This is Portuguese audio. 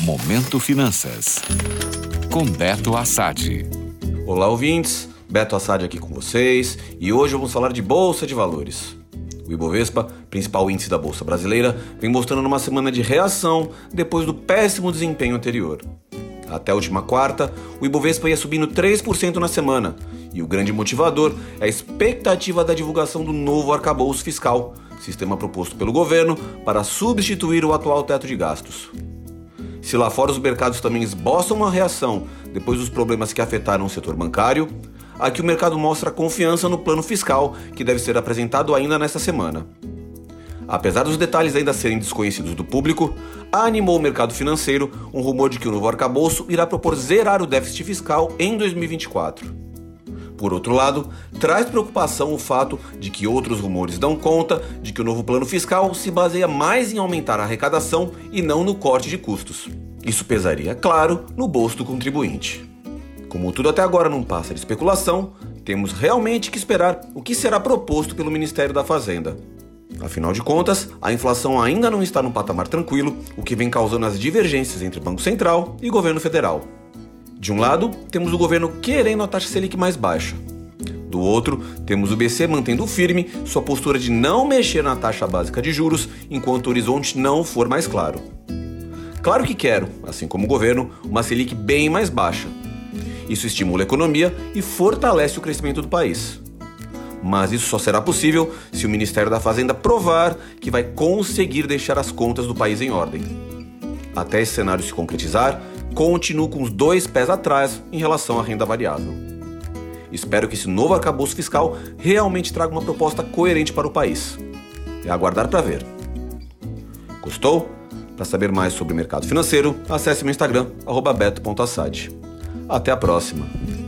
Momento Finanças. Com Beto Assad. Olá, ouvintes. Beto Assad aqui com vocês e hoje vamos falar de Bolsa de Valores. O Ibovespa, principal índice da Bolsa Brasileira, vem mostrando uma semana de reação depois do péssimo desempenho anterior. Até a última quarta, o Ibovespa ia subindo 3% na semana, e o grande motivador é a expectativa da divulgação do novo arcabouço fiscal, sistema proposto pelo governo para substituir o atual teto de gastos. Se lá fora os mercados também esboçam uma reação depois dos problemas que afetaram o setor bancário, aqui o mercado mostra confiança no plano fiscal que deve ser apresentado ainda nesta semana. Apesar dos detalhes ainda serem desconhecidos do público, animou o mercado financeiro um rumor de que o novo arcabouço irá propor zerar o déficit fiscal em 2024. Por outro lado, traz preocupação o fato de que outros rumores dão conta de que o novo plano fiscal se baseia mais em aumentar a arrecadação e não no corte de custos. Isso pesaria, claro, no bolso do contribuinte. Como tudo até agora não passa de especulação, temos realmente que esperar o que será proposto pelo Ministério da Fazenda. Afinal de contas, a inflação ainda não está num patamar tranquilo, o que vem causando as divergências entre Banco Central e governo federal. De um lado, temos o governo querendo a taxa Selic mais baixa. Do outro, temos o BC mantendo firme sua postura de não mexer na taxa básica de juros enquanto o horizonte não for mais claro. Claro que quero, assim como o governo, uma Selic bem mais baixa. Isso estimula a economia e fortalece o crescimento do país. Mas isso só será possível se o Ministério da Fazenda provar que vai conseguir deixar as contas do país em ordem. Até esse cenário se concretizar, continuo com os dois pés atrás em relação à renda variável. Espero que esse novo arcabouço fiscal realmente traga uma proposta coerente para o país. É aguardar para ver. Gostou? Para saber mais sobre o mercado financeiro, acesse meu Instagram, beto.assad. Até a próxima!